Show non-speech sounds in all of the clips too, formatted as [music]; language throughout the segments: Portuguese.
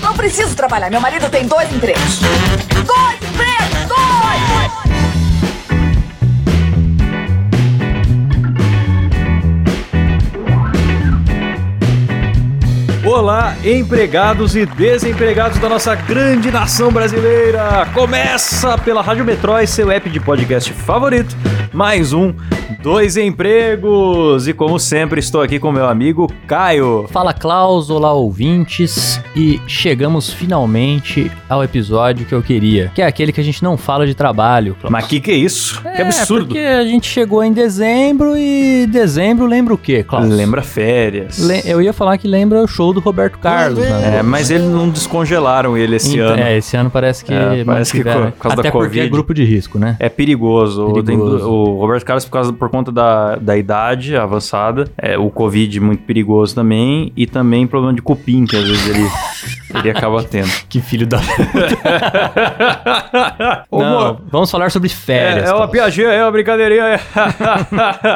Não preciso trabalhar. Meu marido tem dois empregos. Dois empregos! Dois! Olá, empregados e desempregados da nossa grande nação brasileira! Começa pela Rádio Metrói, seu app de podcast favorito. Mais um Dois Empregos! E como sempre, estou aqui com meu amigo Caio. Fala Klaus, olá ouvintes, e chegamos finalmente ao episódio que eu queria, que é aquele que a gente não fala de trabalho. Klaus. Mas que que é isso? que É, absurdo! porque a gente chegou em dezembro e dezembro lembra o quê, Klaus? Lembra férias. Le- eu ia falar que lembra o show do Roberto Carlos, né? É, mas eles não descongelaram ele esse Então, ano. É, esse ano parece que É, parece que por causa da Até porque é Covid. grupo de risco, né? É perigoso. O- Perigoso. du- O, Roberto Carlos, por, causa, por conta da, da idade avançada, é, o Covid muito perigoso também, e também problema de cupim, que às vezes ele, ele acaba [laughs] tendo. Que filho da... [laughs] Ô, Não, vamos falar sobre férias. é, é uma piadinha, é uma brincadeirinha. é.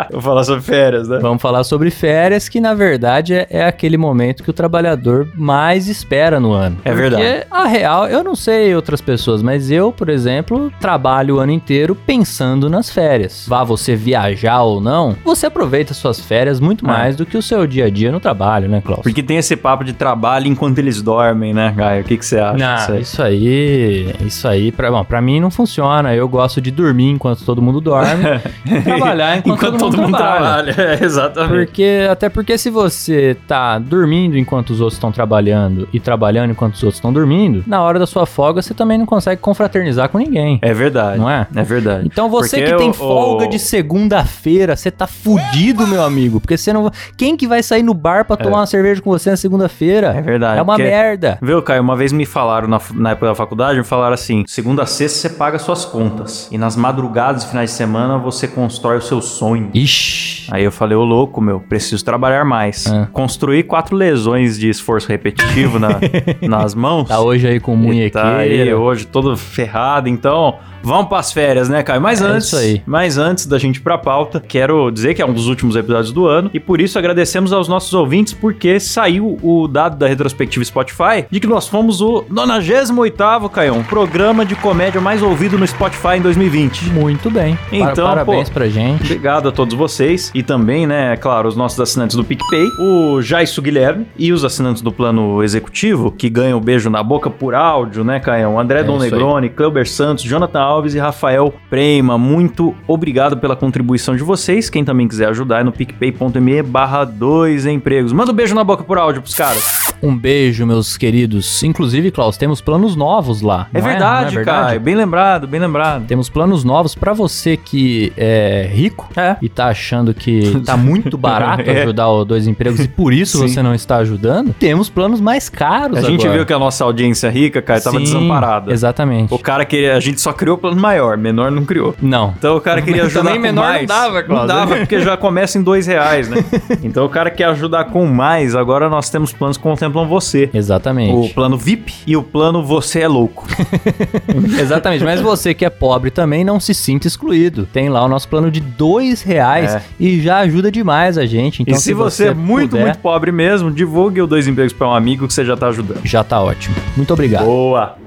[laughs] Vou falar sobre férias, né? Vamos falar sobre férias, que na verdade é, é aquele momento que o trabalhador mais espera no ano. É verdade. Porque a real, eu não sei outras pessoas, mas eu, por exemplo, trabalho o ano inteiro pensando nas férias. Vá você viajar ou não, você aproveita suas férias muito É. mais do que o seu dia a dia no trabalho, né, Klaus? Porque tem esse papo de trabalho enquanto eles dormem, né, Gaio? O que, que você acha disso Não, aí? isso aí, isso aí, pra, bom, pra mim não funciona. Eu gosto de dormir enquanto todo mundo dorme, [laughs] e trabalhar enquanto, todo, mundo, trabalha. É, exatamente. Porque, até porque se você tá dormindo enquanto os outros estão trabalhando e trabalhando enquanto os outros estão dormindo, na hora da sua folga você também não consegue confraternizar com ninguém. É verdade. Não é? É verdade. Então você Porque que tem o- folga o- de segunda-feira, você tá fudido, meu amigo. Porque você não. Quem que vai sair no bar pra tomar uma cerveja com você na segunda-feira? É verdade. É uma porque- merda. Viu, Caio? Uma vez me falaram na, na época da faculdade, me falaram assim: segunda a sexta você paga suas contas. E nas madrugadas e finais de semana você constrói o seu sonho. Ixi. Aí eu falei, ô louco, meu, preciso trabalhar mais. É. Construí quatro lesões de esforço repetitivo na- [laughs] nas mãos. Tá hoje aí com E munhequeira. Tá aí hoje todo ferrado, então vamos pras férias, né, Caio? Mas É antes, isso aí. mas antes da gente ir pra pauta, quero dizer que é um dos últimos episódios do ano e por isso agradecemos aos nossos ouvintes porque saiu o dado da retrospectiva Spotify de que nós fomos o 98º, Caio, um programa de comédia mais ouvido no Spotify em 2020. Muito bem. Então, Parabéns pô, pra gente. Obrigado a todos vocês e também, né, é claro, os nossos assinantes do PicPay, o Jaisso Guilherme e os assinantes do plano executivo, que ganham o beijo na boca por áudio, né, Caião? André É Dom. Negroni, Cleuber Santos, Jonathan Alves e Rafael Prema. Muito obrigado pela contribuição de vocês. Quem também quiser ajudar é no picpay.me barra dois empregos. Manda um beijo na boca por áudio pros caras. Um beijo, meus queridos. Inclusive, Klaus, temos planos novos lá. É não verdade, Não é Caio. Bem lembrado, bem lembrado. Temos planos novos pra você que é rico É. e tá achando que tá [laughs] muito barato É. ajudar o dois empregos e por isso [laughs] Sim. você não está ajudando. Temos planos mais caros A gente agora. viu que a nossa audiência rica, Caio, tava Sim, desamparada. Exatamente. O cara queria. A gente só criou plano maior, menor não criou. Não. Então o cara queria [laughs] ajudar Também menor não mais. dava, Não Cláudio. dava, porque já começa em dois reais, né? Então o cara quer ajudar com mais, agora nós temos planos que contemplam você. O Exatamente. plano VIP e o plano Você é Louco. [laughs] Exatamente. Mas você que é pobre também não se sinta excluído. Tem lá o nosso plano de dois reais É. e já ajuda demais a gente. Então, e se você é muito, puder, muito pobre mesmo, divulgue o Dois Empregos para um amigo que você já tá ajudando. já tá ótimo. Muito obrigado. Boa!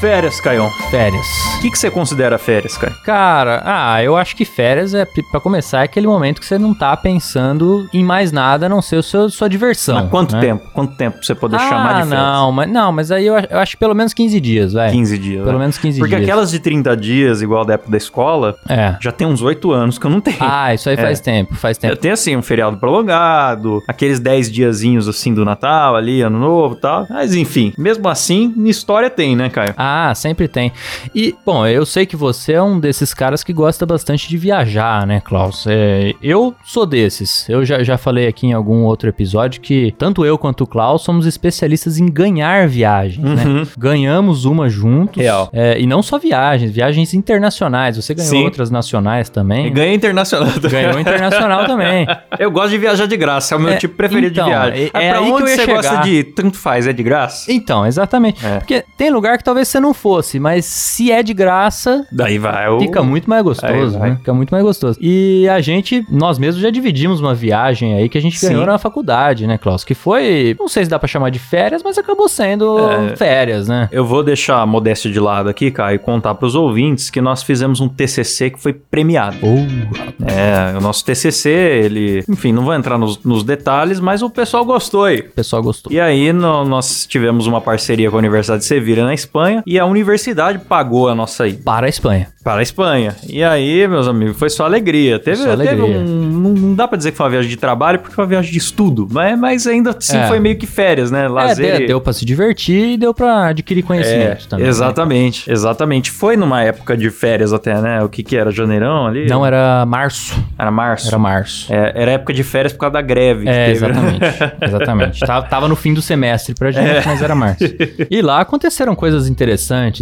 Férias, Caião. Férias. O que, que você considera férias, Caio? Cara, ah, eu acho que férias é pra começar é aquele momento que você não tá pensando em mais nada a não ser o seu, sua diversão. Mas quanto né? tempo? Quanto tempo pra você poder ah, chamar de férias? não, mas não, mas aí eu, eu acho pelo menos 15 dias, vai. 15 dias. Pelo né? menos 15 Porque dias. aquelas de 30 dias, igual da época da escola, É. já tem uns 8 anos que eu não tenho. Ah, isso aí faz É. tempo, faz Eu tempo. tenho assim, um feriado prolongado, aqueles 10 diazinhos assim do Natal ali, ano novo e tal. Mas enfim, mesmo assim, história tem, né, Caio? Ah, sempre tem. E, bom, eu sei que você é um desses caras que gosta bastante de viajar, né, Klaus? É, eu sou desses. Eu já, já falei aqui em algum outro episódio que tanto eu quanto o Klaus somos especialistas em ganhar viagens, né? Uhum. Ganhamos uma juntos. Real. É, e não só viagens, viagens internacionais. Você ganhou Sim. outras nacionais também. E ganha internacional também. Ganhou internacional também. [laughs] Eu gosto de viajar de graça, é o meu É, tipo preferido então, de viagem. é- é pra aí que onde você chegar. gosta de ir? Tanto faz, é de graça? Então, exatamente. É. Porque tem lugar que talvez você você não fosse, mas se é de graça, Daí vai o... Fica muito mais gostoso, né? Fica muito mais gostoso. E a gente, nós mesmos já dividimos uma viagem aí que a gente Sim. ganhou na faculdade, né, Klaus? Que foi, não sei se dá pra chamar de férias, mas acabou sendo É. férias, né? Eu vou deixar a modéstia de lado aqui, Caio, e contar pros ouvintes que nós fizemos um TCC que foi premiado. Oh, É, o nosso TCC, ele... Enfim, não vou entrar nos, nos detalhes, mas o pessoal gostou aí. o pessoal gostou. E aí no- nós tivemos uma parceria com a Universidade de Sevilha na Espanha e a universidade pagou a nossa ida Para a Espanha. para a Espanha. E aí, meus amigos, foi só alegria. Teve, Só alegria. teve um. Não, dá pra dizer que foi uma viagem de trabalho, porque foi uma viagem de estudo. Mas, mas ainda assim É. foi meio que férias, né? É, Lazer. deu, e- deu pra se divertir e deu pra adquirir É, conhecimento também. né? exatamente, exatamente. Foi numa época de férias até, né? O que que era? Janeirão ali? Não, era março. Era março. Era março. É, era época de férias por causa da greve. É, teve, né? exatamente. [laughs] exatamente. Tava, tava no fim do semestre pra gente, É. mas era março. E lá aconteceram coisas interessantes,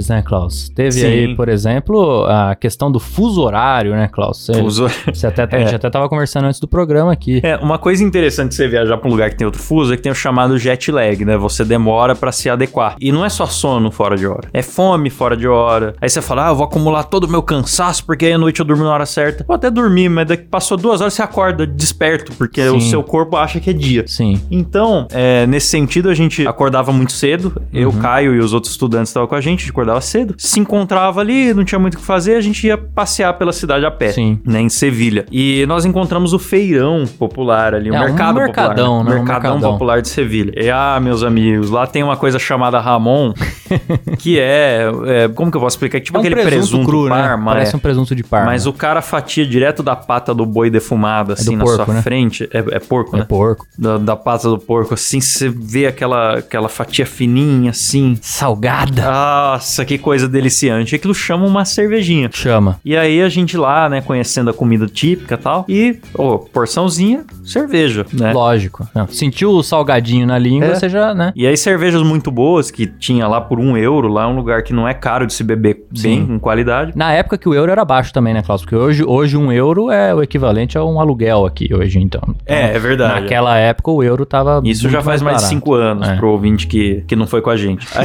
né, Klaus? Teve Sim. aí, por exemplo, a questão do fuso horário, né, Klaus? Você, Uso- você até, A [laughs] É. gente até tava conversando antes do programa aqui. É, uma coisa interessante de você viajar pra um lugar que tem outro fuso é que tem o chamado jet lag, né? Você demora pra se adequar. E não é só sono fora de hora, é fome fora de hora. Aí você fala, ah, eu vou acumular todo o meu cansaço porque aí à noite eu durmo na hora certa. Vou até dormir, mas daqui passou duas horas você acorda desperto, porque o Sim. seu corpo acha que é dia. Sim. Então, é, nesse sentido, a gente acordava muito cedo. Eu, Uhum. Caio e os outros estudantes estavam com a gente, gente acordava cedo. Se encontrava ali, não tinha muito o que fazer, a gente ia passear pela cidade a pé. Sim. Né, em Sevilha. E nós encontramos o feirão popular ali, o É, um mercado mercadão, popular. né? Um Mercadão mercadão. popular de Sevilha. E, ah, meus amigos, lá tem uma coisa chamada Ramon, [laughs] que é, é, Como que eu posso explicar? Tipo É um aquele presunto, cru, parma. né? Parece é. um presunto de parma. Mas o cara fatia direto da pata do boi defumado, assim, na porco, sua né? frente. É, é porco, É né? porco. da, da pata do porco, assim, você vê aquela, aquela fatia fininha, assim. Salgada. Nossa, que coisa deliciante. Aquilo chama uma cervejinha. Chama. E aí a gente lá, né, conhecendo a comida típica e tal, e, ô, porçãozinha, cerveja, né? Lógico. Não, sentiu o salgadinho na língua, É. você já, né? E aí cervejas muito boas, que tinha lá por um euro, lá é um lugar que não é caro de se beber bem, Sim. com qualidade. Na época que o euro era baixo também, né, Klaus? Porque hoje, hoje um euro é o equivalente a um aluguel aqui hoje, então. É, é verdade. Naquela época o euro tava. Isso já faz mais de cinco anos É. pro ouvinte que, que não foi com a gente. [laughs]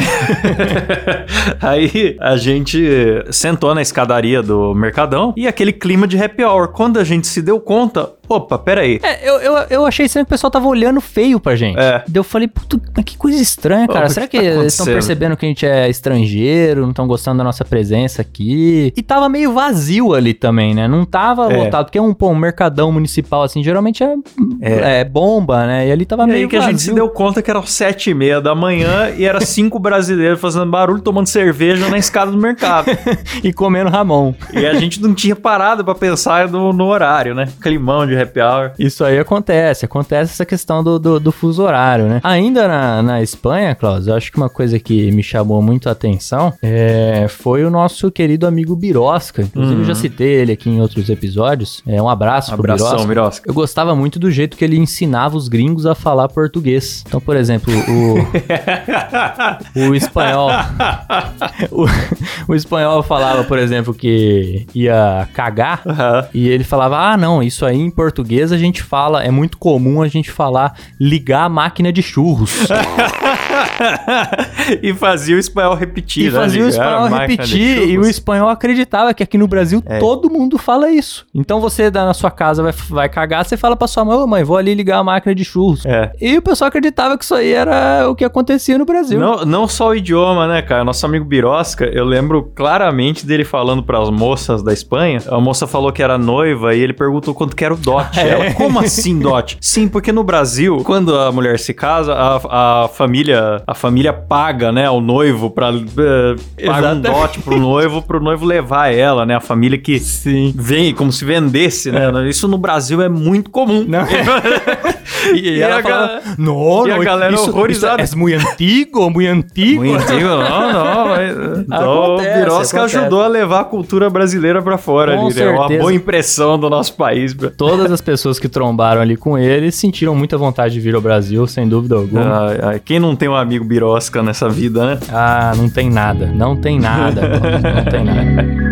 [laughs] Aí, a gente sentou na escadaria do Mercadão e aquele clima de happy hour. Quando a gente se deu conta, opa, peraí. É, eu, eu, eu achei estranho que o pessoal tava olhando feio pra gente. É. Daí eu falei, puto, mas que coisa estranha, cara. o que Será que que tá eles estão percebendo que a gente é estrangeiro, não estão gostando da nossa presença aqui? E tava meio vazio ali também, né? Não tava É. lotado, porque um, pô, um mercadão municipal, assim, geralmente é, É. é bomba, né? E ali tava E meio aí que a gente se vazio. deu conta que eram sete e meia da manhã e era cinco brasileiros fazendo barulho, tomando cerveja na escada do mercado. [laughs] E comendo Ramon. E a gente não tinha parado pra pensar no, no horário, né? Climão de happy hour. Isso aí acontece, acontece essa questão do, do, do fuso horário, né? Ainda na, na Espanha, Klaus, eu acho que uma coisa que me chamou muito a atenção é, foi o nosso querido amigo Birosca. Inclusive, eu já citei ele aqui em outros episódios. É, um abraço pro Abração, Birosca. Mirosca. Eu gostava muito do jeito que ele ensinava os gringos a falar português. Então, por exemplo, o, [laughs] o espanhol. [laughs] o, o espanhol falava, por exemplo, que ia cagar. Aham. E ele falava: Ah, não, isso aí em português a gente fala, é muito comum a gente falar ligar a máquina de churros. [laughs] [laughs] e fazia o espanhol repetir, e né? fazia o espanhol repetir, e o espanhol acreditava que aqui no Brasil É. todo mundo fala isso. Então você dá na sua casa, vai, vai cagar, você fala pra sua mãe: Ô mãe, vou ali ligar a máquina de churros. É. E o pessoal acreditava que isso aí era o que acontecia no Brasil. Não, não só o idioma, né, cara? Nosso amigo Birosca, eu lembro claramente dele falando pras moças da Espanha. A moça falou que era noiva e ele perguntou quanto que era o dote. [laughs] É. Ela, como assim dote? Sim, porque no Brasil, quando a mulher se casa, a, a família a família paga, né, ao noivo pra... eh, paga um dote pro noivo, pro noivo levar ela, né? A família que Sim. vem como se vendesse, né? Isso no Brasil é muito comum. Não. [laughs] E, E ela a falava, ga- não, e a galera isso, horrorizada. Isso é muito antigo, muito antigo. Muito antigo, não, não. mas- [laughs] Então, o Birosca ajudou a levar a cultura brasileira pra fora Com ali, né? Uma boa impressão do nosso país. Todas as pessoas que trombaram ali com ele sentiram muita vontade de vir ao Brasil, sem dúvida alguma. Ai, quem não tem um amigo Birosca nessa vida, né? Ah, não tem nada. Não tem nada. não, não tem nada. [laughs]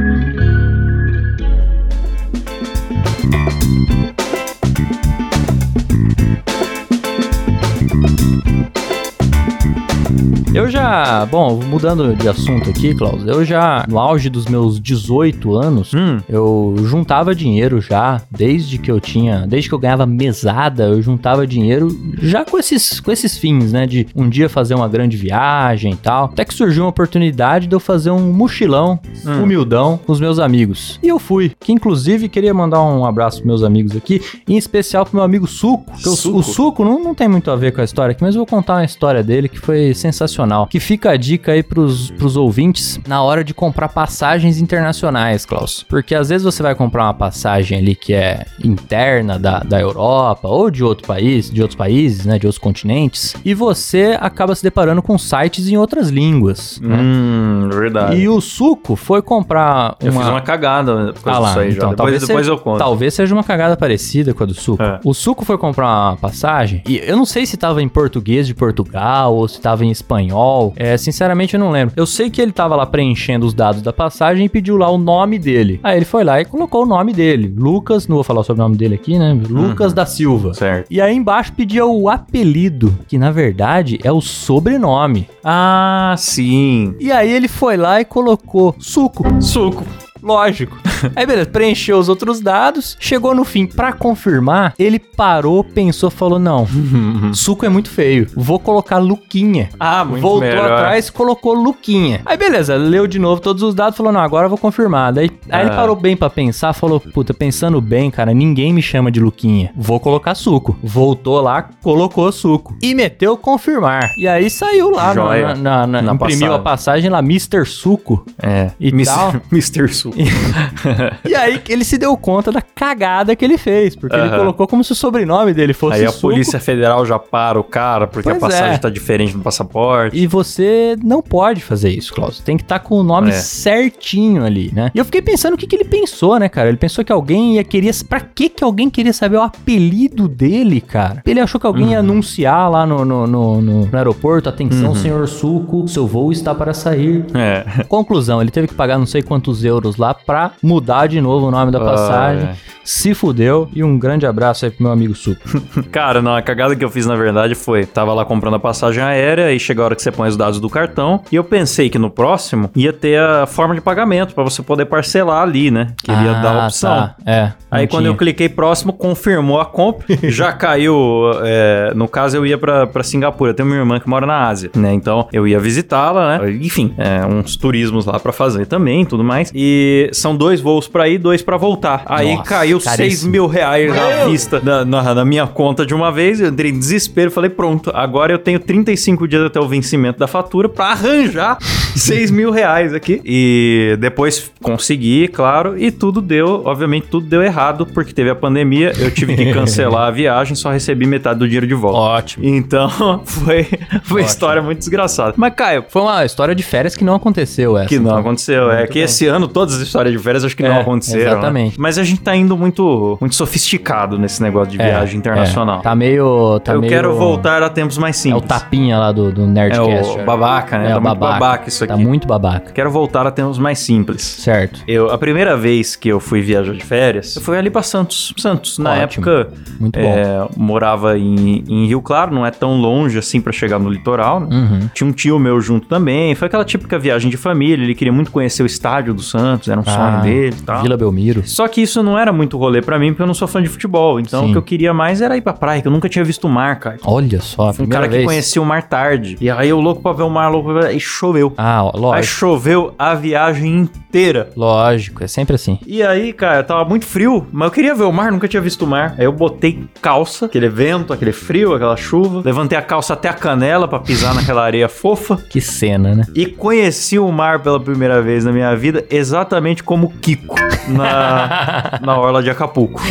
Eu já, bom, mudando de assunto aqui, Klaus, eu já, no auge dos meus 18 anos, Hum. eu juntava dinheiro já, desde que eu tinha, desde que eu ganhava mesada, eu juntava dinheiro já com esses, com esses fins, né, de um dia fazer uma grande viagem e tal. Até que surgiu uma oportunidade de eu fazer um mochilão Hum. humildão com os meus amigos. E eu fui, que inclusive queria mandar um abraço pros meus amigos aqui, em especial pro meu amigo Suco. que o- Suco? O Suco não, não tem muito a ver com a história aqui, mas eu vou contar uma história dele que foi sensacional. Que fica a dica aí pros, pros ouvintes na hora de comprar passagens internacionais, Klaus. Porque às vezes você vai comprar uma passagem ali que é interna da, da Europa ou de outro país, de outros países, né, de outros continentes, e você acaba se deparando com sites em outras línguas. né? Hum, verdade. E o Suco foi comprar Eu fiz uma cagada por ah causa lá, disso aí já. então, Depois, talvez, depois seja, eu conto. talvez seja uma cagada parecida com a do Suco. É. O Suco foi comprar uma passagem e eu não sei se tava em português de Portugal ou se tava em espanhol. É, sinceramente eu não lembro. Eu sei que ele tava lá preenchendo os dados da passagem e pediu lá o nome dele. Aí ele foi lá e colocou o nome dele. Lucas, não vou falar sobre o nome dele aqui, né? Lucas da Silva. Certo. E aí embaixo pedia o apelido, que na verdade é o sobrenome. Ah, sim. E aí ele foi lá e colocou Suco. Suco. Lógico. Aí beleza, preencheu os outros dados, chegou no fim pra confirmar, ele parou, pensou, falou: "Não, [laughs] suco é muito feio. Vou colocar Luquinha". Ah, muito Voltou melhor. atrás, colocou Luquinha. Aí beleza, leu de novo todos os dados, falou: "Não, agora eu vou confirmar". Daí aí ele Ah. parou bem pra pensar, falou: "Puta, pensando bem, cara, ninguém me chama de Luquinha. Vou colocar suco". Voltou lá, colocou suco e meteu confirmar. E aí saiu lá Joia. na, na- Na imprimiu a passagem lá Mr. Suco. É. E Mis- tal. [laughs] Mr. Suco. [laughs] [laughs] E aí ele se deu conta da cagada que ele fez, porque ele Aham. colocou como se o sobrenome dele fosse Aí a Suco. Polícia Federal já para o cara porque Pois a passagem é. tá diferente no passaporte. E você não pode fazer isso, Klaus. Tem que estar com o nome É. certinho ali, né? E eu fiquei pensando o que, que ele pensou, né, cara? Ele pensou que alguém ia querer. Pra que que alguém queria saber o apelido dele, cara? Ele achou que alguém Uhum. ia anunciar lá no, no, no, no- no aeroporto: atenção, Uhum. senhor Suco, seu voo está para sair. É. Conclusão, ele teve que pagar não sei quantos euros lá pra mudar de novo o nome da passagem. Ah, Se fudeu. E um grande abraço aí pro meu amigo Suco. [laughs] Cara, não, a cagada que eu fiz na verdade foi: tava lá comprando a passagem aérea e chega a hora que você põe os dados do cartão. E eu pensei que no próximo ia ter a forma de pagamento pra você poder parcelar ali, né? Que ele ia dar a opção. Tá. É. Aí quando tinha. eu cliquei próximo, confirmou a compra, [laughs] já caiu. é, no caso, eu ia pra, pra Singapura. Eu tenho uma irmã que mora na Ásia, né? Então eu ia visitá-la, né? Enfim, é, uns turismos lá pra fazer também, tudo mais. E são dois voos pra ir, dois pra voltar. Aí Nossa, caiu 6 caríssimo. mil reais à vista na, na- na minha conta de uma vez. Eu entrei em desespero, falei pronto. Agora eu tenho 35 dias até o vencimento da fatura pra arranjar 6 mil reais aqui. E depois consegui, claro, e tudo deu, obviamente tudo deu errado, porque teve a pandemia, eu tive que cancelar a [laughs] viagem, só recebi metade do dinheiro de volta. Ótimo. Então, [laughs] foi, foi uma história muito desgraçada. Mas, Caio, Foi uma história de férias que não aconteceu essa. que não então. aconteceu. É Muito que bem. esse ano todas as histórias de férias acho que não É, aconteceram. né? exatamente. Mas a gente tá indo muito, muito sofisticado nesse negócio de É, viagem internacional. é. Tá meio. Tá eu meio- quero voltar a tempos mais É simples. o tapinha lá do, do É Nerdcast. o babaca, né? É tá o muito babaca. babaca isso aqui. Tá muito babaca. Quero voltar a tempos mais simples. Certo. Eu, a primeira vez que eu fui viajar de férias, eu fui ali pra Santos. Santos, na Ótimo. época, Muito bom. é, morava em, em Rio Claro, não é tão longe assim pra chegar no litoral, né? Uhum. Tinha um tio meu junto também. Foi aquela típica viagem de família. Ele queria muito conhecer o estádio do Santos, era um sonho Ah, e tal. Vila Belmiro. Só que isso não era muito rolê pra mim, porque eu não sou fã de futebol. Então Sim. o que eu queria mais era ir pra praia, que eu nunca tinha visto o mar, cara. Olha só, a Um cara que vez. conhecia o mar tarde. E aí eu louco pra ver o mar, louco pra ver... E choveu. Ah, ó, Aí lógico. choveu a viagem inteira. Lógico, é sempre assim. E aí, cara, tava muito frio, mas eu queria ver o mar, nunca tinha visto o mar. Aí eu botei calça, aquele vento, aquele frio, aquela chuva. Levantei a calça até a canela pra pisar naquela areia fofa. Que cena, né? E conheci o mar pela primeira vez na minha vida, exatamente como Kiko na, [laughs] na orla de Acapulco.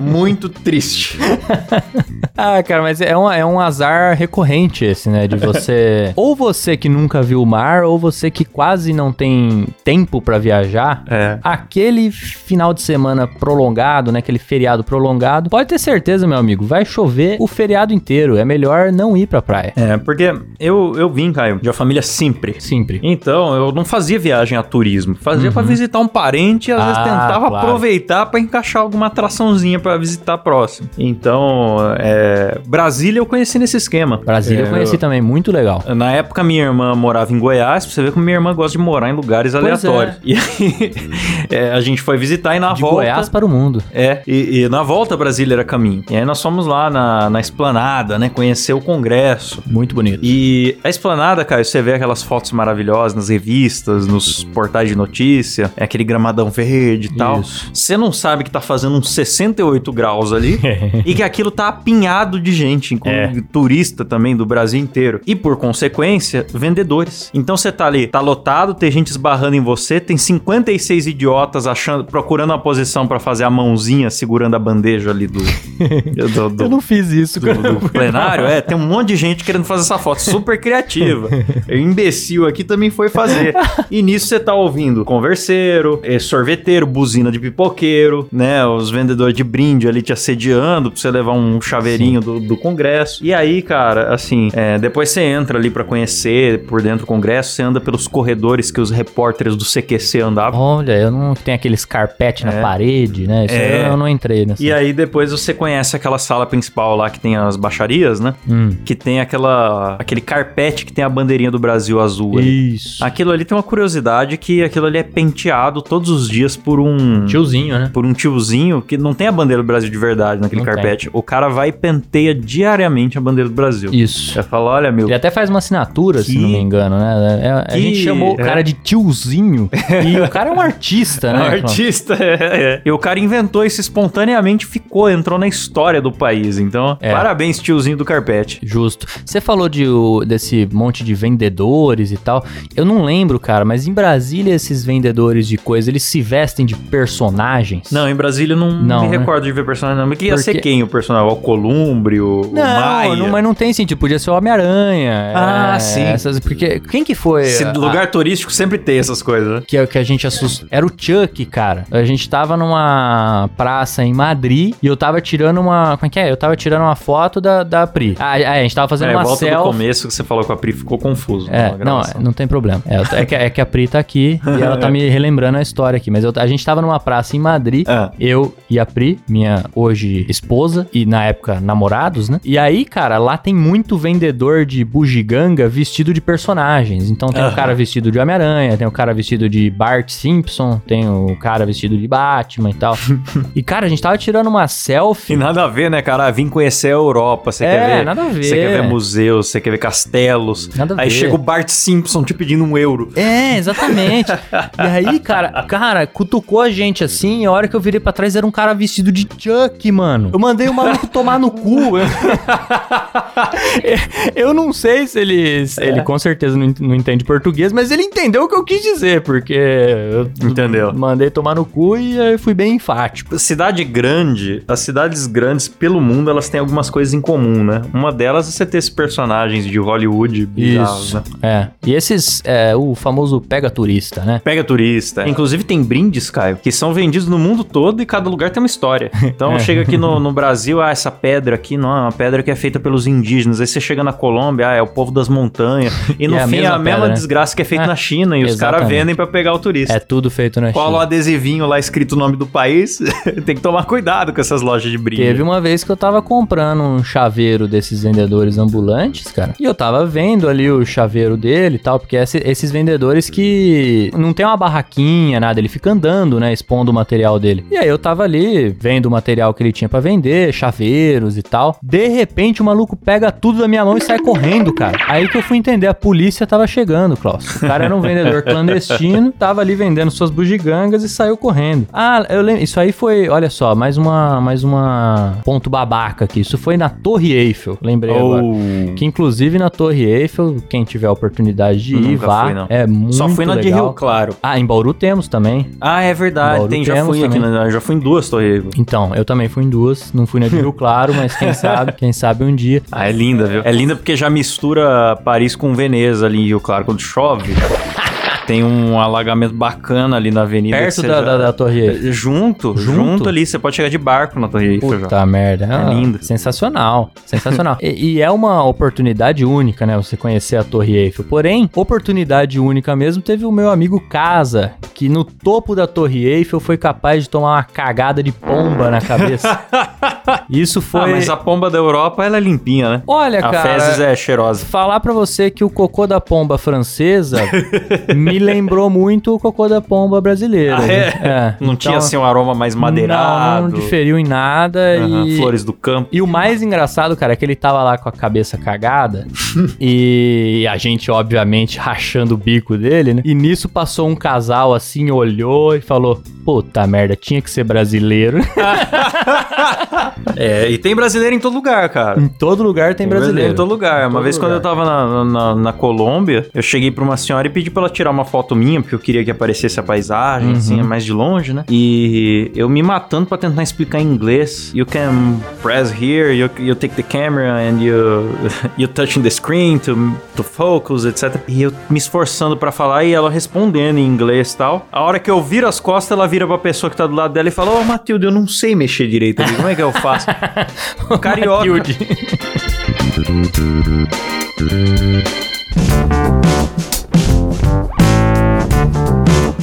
Muito triste. [laughs] Ah, cara, mas é um, é um azar recorrente esse, né? De você. [laughs] ou você que nunca viu o mar, ou você que quase não tem tempo pra viajar. É. Aquele final de semana prolongado, né? Aquele feriado prolongado. Pode ter certeza, meu amigo, vai chover o feriado inteiro. É melhor não ir pra praia. É, porque eu, eu vim, Caio, de uma família simples. Sempre. Então, eu não fazia viagem a turismo. turismo. Fazia pra visitar um parente e às vezes. Ah, tentava claro. aproveitar pra encaixar alguma atraçãozinha pra visitar próximo. Então, é, Brasília eu conheci nesse esquema. Brasília É, eu conheci também, muito legal. Na época, minha irmã morava em Goiás, pra você ver como minha irmã gosta de morar em lugares Pois aleatórios. [laughs] E aí, é, a gente foi visitar e na De volta. Goiás para o mundo. É, e, e na volta Brasília era caminho. E aí nós fomos lá na, na esplanada, né? Conhecer o Congresso. Muito bonito. E a esplanada, cara, você vê aquelas fotos maravilhosas nas revistas, nos portais de notícia, é aquele gramadão verde e tal. Você não sabe que tá fazendo uns 68 graus ali [laughs] e que aquilo tá apinhado de gente, incluindo É. turista também do Brasil inteiro. E por consequência, vendedores. Então você tá ali, tá lotado, tem gente esbarrando em você, tem 56 idiotas achando, procurando uma posição pra fazer a mãozinha segurando a bandeja ali do, [laughs] do, do- Eu não fiz isso, do, cara. do plenário, é, tem um monte de gente querendo fazer essa foto super criativa. O [laughs] imbecil aqui também foi fazer. E nisso você tá ouvindo converseiro, eh, sorveteiro, buzina de pipoqueiro, né? Os vendedores de brinde ali te assediando pra você levar um chaveirinho do, do congresso. E aí, cara, assim, é, depois você entra ali pra conhecer por dentro do congresso, você anda pelos corredores que os repórteres do CQC andavam. Olha, eu não tem aqueles carpete na É. parede, né? Isso É. eu não entrei nessa. E aí depois você conhece aquela sala principal lá que tem as baixarias, né? Hum. Que tem aquela aquele carpete que tem a bandeirinha do Brasil azul ali. Isso. Aquilo ali tem uma curiosidade que aquilo ali é penteado todos os dias por um Tiozinho, né? por um tiozinho que não tem a bandeira do Brasil de verdade naquele Não carpete. O cara vai e penteia diariamente a bandeira do Brasil. Isso. Você fala, olha, meu, Ele até faz uma assinatura, se Que- não me engano, né? É- a Que- gente chamou o cara é. de tiozinho [laughs] e o cara é um artista, É né? um [laughs] artista, é, é. E o cara inventou isso espontaneamente, ficou, entrou na história do país. Então, É. parabéns, tiozinho do carpete. Justo. Você falou de, desse monte de vendedores e tal. Eu não lembro, cara, mas em Brasília esses vendedores de coisa, eles se vestem de personagens? Não, em Brasília eu não, Não, me né? recordo de ver personagem, não. Mas que ia ser Porque- quem o personagem? O Columbre, o, o Maia? Não, não, mas não tem sentido. Podia ser o Homem-Aranha. Ah, é, sim. Essas, porque quem que foi? Esse a- lugar turístico sempre tem essas coisas, né? que, que a gente assustou. Era o Chuck, cara. A gente tava numa praça em Madrid e eu tava tirando uma. Como é que é? Eu tava tirando uma foto da, da Pri. Ah, é, a gente tava fazendo É, uma volta do começo que você falou com a Pri, ficou confuso. É, na não, não tem problema. É, é que, é que a Pri tá aqui e ela tá [laughs] me relembrando a história aqui. Mas eu- a gente tava numa praça em Madrid, Ah. eu e a Pri, minha hoje esposa, e na época namorados, né? E aí, cara, lá tem muito vendedor de bugiganga vestido de personagens. Então tem o Aham. cara vestido de Homem-Aranha, tem o cara vestido de Bart Simpson, tem o cara vestido de Batman e tal. [laughs] e, cara, a gente tava tirando uma E selfie. nada a ver, né, cara? Vim conhecer a Europa, você É, quer ver... nada a ver. Você quer ver museus, você quer ver castelos. Nada a Aí ver. chega o Bart Simpson te pedindo um euro. É, exatamente. [laughs] e aí, cara, cara, cutucou a gente assim, e a hora que eu virei pra trás era um cara vestido de Chuck, mano. Eu mandei o maluco tomar no cu. [laughs] Eu, [laughs] eu não sei se ele. se Ele com certeza não, não entende português, mas ele entendeu o que eu quis dizer, porque eu Entendeu. mandei tomar no cu e aí fui bem enfático. Cidade grande, as cidades grandes pelo mundo, elas têm algumas coisas em comum, né? Uma delas é você ter esses personagens de Hollywood bizarros, Isso. né? É. E esses, é, o famoso pega turista, né? Pega turista. Inclusive tem brindes, Caio, que são vendidos no mundo todo e cada lugar tem uma história. Então [laughs] É. chega aqui no, no Brasil, ah, essa pedra aqui não é uma pedra que é feita pelos indígenas. Aí você chega na Colômbia, ah, é o povo das montanhas. E [laughs] no é a fim é mesma a mesma pedra, né? desgraça que é feita É. na China e os caras vendem pra pegar o turista. É tudo feito na Cola China. adesivinho lá escrito o nome do país. [laughs] tem que tomar cuidado com essas lojas de brinde. Teve uma vez que eu tava comprando um chaveiro desses vendedores ambulantes, cara. E eu tava vendo ali o chaveiro dele e tal, porque esse- esses vendedores que não tem uma barraquinha, nada, ele fica andando, né, expondo o material dele. E aí eu tava ali vendo o material que ele tinha pra vender, chaveiros e tal. De repente o maluco pega tudo da minha mão e sai correndo, cara. Aí que eu fui entender, a polícia tava chegando, Klaus. O cara era um vendedor clandestino, tava ali vendendo suas bugigangas e saiu correndo. Ah, eu lembro, isso aí foi, olha só, mais uma, mais uma ponto babaca aqui. Isso foi na Torre Eiffel, lembrei agora. Oh. Que inclusive na Torre Eiffel, quem tiver a oportunidade de ir, Nunca vá. fui. É muito Só fui na de legal. Rio Claro. Ah, em Bauru temos também. Ah, é verdade. Bauru Tem, já fui aqui, também. na, já fui em duas torres. Então, eu também fui em duas, não fui na de Rio [laughs] Claro, mas quem sabe, quem sabe um dia. Ah, é linda, viu? É linda porque já mistura Paris com Veneza ali em Rio Claro quando chove. Tem um alagamento bacana ali na avenida. Perto da, da, já- da Torre Eiffel. Junto, Junto? junto, ali. Você pode chegar de barco na Torre Eiffel. já. Puta merda. É lindo. Sensacional. Sensacional. e, e é uma oportunidade única, né? Você conhecer a Torre Eiffel. Porém, oportunidade única mesmo teve o meu amigo Casa, que no topo da Torre Eiffel foi capaz de tomar uma cagada de pomba na cabeça. [laughs] Isso foi. Ah, mas a pomba da Europa, ela é limpinha, né? Olha, a cara. fezes é cheirosa. Falar pra você que o cocô da pomba francesa [laughs] me lembrou muito o cocô da pomba brasileira. Ah, é? É, Não tinha então, assim um aroma mais Não, madeirado. não diferiu em nada e... Flores do campo. E o mais engraçado, cara, é que ele tava lá com a cabeça cagada [laughs] e a gente, obviamente, rachando o bico dele, né? E nisso passou um casal assim, olhou e falou: Puta merda, tinha que ser brasileiro. [laughs] É, e tem brasileiro em todo lugar, cara. em todo lugar tem brasileiro. Em todo lugar. Uma todo vez quando eu lugar. tava na, na, na Colômbia, eu cheguei pra uma senhora e pedi pra ela tirar uma foto minha, porque eu queria que aparecesse a paisagem, Uhum. assim, mais de longe, né? E eu me matando pra tentar explicar em inglês. You can press here, you, you take the camera and you, [laughs] you touching the screen to, to focus, etc. E eu me esforçando pra falar e ela respondendo em inglês e tal. A hora que eu viro as costas, ela vira pra pessoa que tá do lado dela e fala: Ô, Matilde, eu não sei mexer direito ali. Como é que eu faço? [laughs] Carioca.